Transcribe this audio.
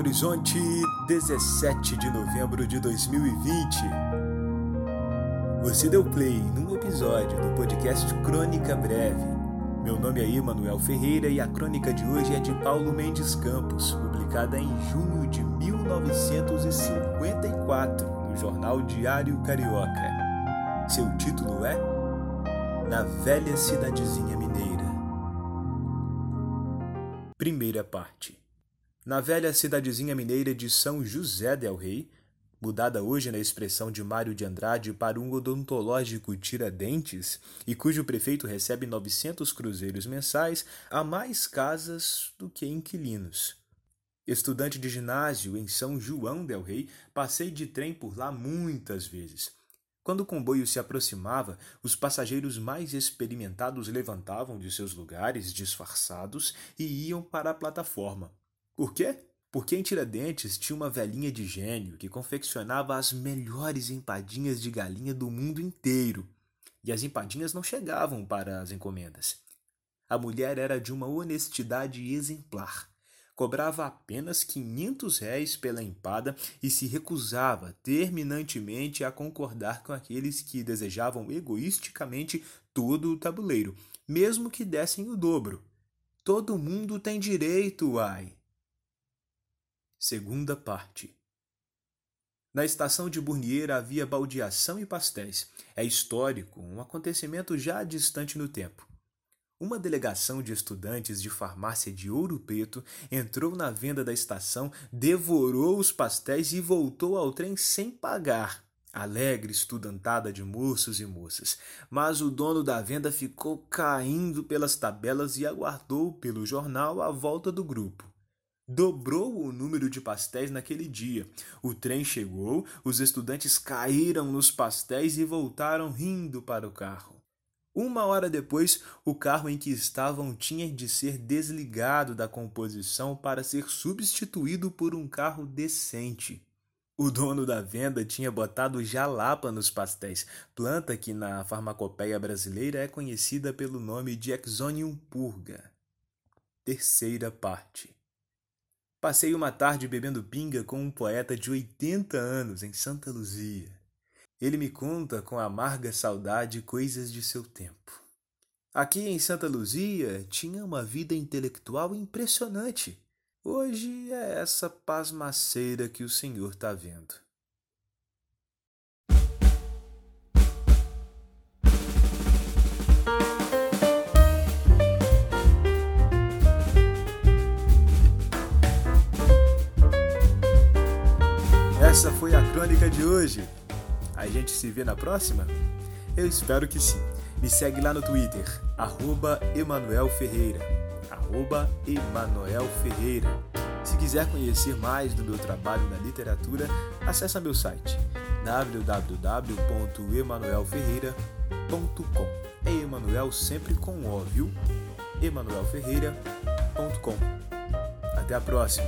Horizonte, 17 de novembro de 2020. Você deu play num episódio do podcast Crônica Breve. Meu nome é Emanuel Ferreira e a crônica de hoje é de Paulo Mendes Campos, publicada em junho de 1954 no jornal Diário Carioca. Seu título é Na Velha Cidadezinha Mineira. Primeira parte. Na velha cidadezinha mineira de São José del Rei, mudada hoje na expressão de Mário de Andrade para um odontológico Tiradentes, e cujo prefeito recebe 900 cruzeiros mensais, há mais casas do que inquilinos. Estudante de ginásio em São João del Rei, passei de trem por lá muitas vezes. Quando o comboio se aproximava, os passageiros mais experimentados levantavam de seus lugares disfarçados e iam para a plataforma. Por quê? Porque em Tiradentes tinha uma velhinha de gênio que confeccionava as melhores empadinhas de galinha do mundo inteiro. E as empadinhas não chegavam para as encomendas. A mulher era de uma honestidade exemplar. Cobrava apenas 500 réis pela empada e se recusava terminantemente a concordar com aqueles que desejavam egoisticamente todo o tabuleiro, mesmo que dessem o dobro. Todo mundo tem direito, ai! Segunda parte. Na estação de Burnier havia baldeação e pastéis. É histórico, um acontecimento já distante no tempo. Uma delegação de estudantes de farmácia de Ouro Preto entrou na venda da estação, devorou os pastéis e voltou ao trem sem pagar. Alegre estudantada de moços e moças, mas o dono da venda ficou caindo pelas tabelas e aguardou pelo jornal a volta do grupo dobrou o número de pastéis naquele dia. O trem chegou, os estudantes caíram nos pastéis e voltaram rindo para o carro. Uma hora depois, o carro em que estavam tinha de ser desligado da composição para ser substituído por um carro decente. O dono da venda tinha botado jalapa nos pastéis, planta que na farmacopeia brasileira é conhecida pelo nome de Exonium purga. Terceira parte. Passei uma tarde bebendo pinga com um poeta de 80 anos em Santa Luzia. Ele me conta com amarga saudade coisas de seu tempo. Aqui em Santa Luzia tinha uma vida intelectual impressionante. Hoje é essa pasmaceira que o senhor está vendo. Foi a crônica de hoje. A gente se vê na próxima? Eu espero que sim. Me segue lá no Twitter, arroba Emanuel Ferreira. Arroba Emanuel Ferreira. Se quiser conhecer mais do meu trabalho na literatura, acesse meu site www.emanuelferreira.com. É Emanuel sempre com O, viu? emanuelferreira.com. Até a próxima!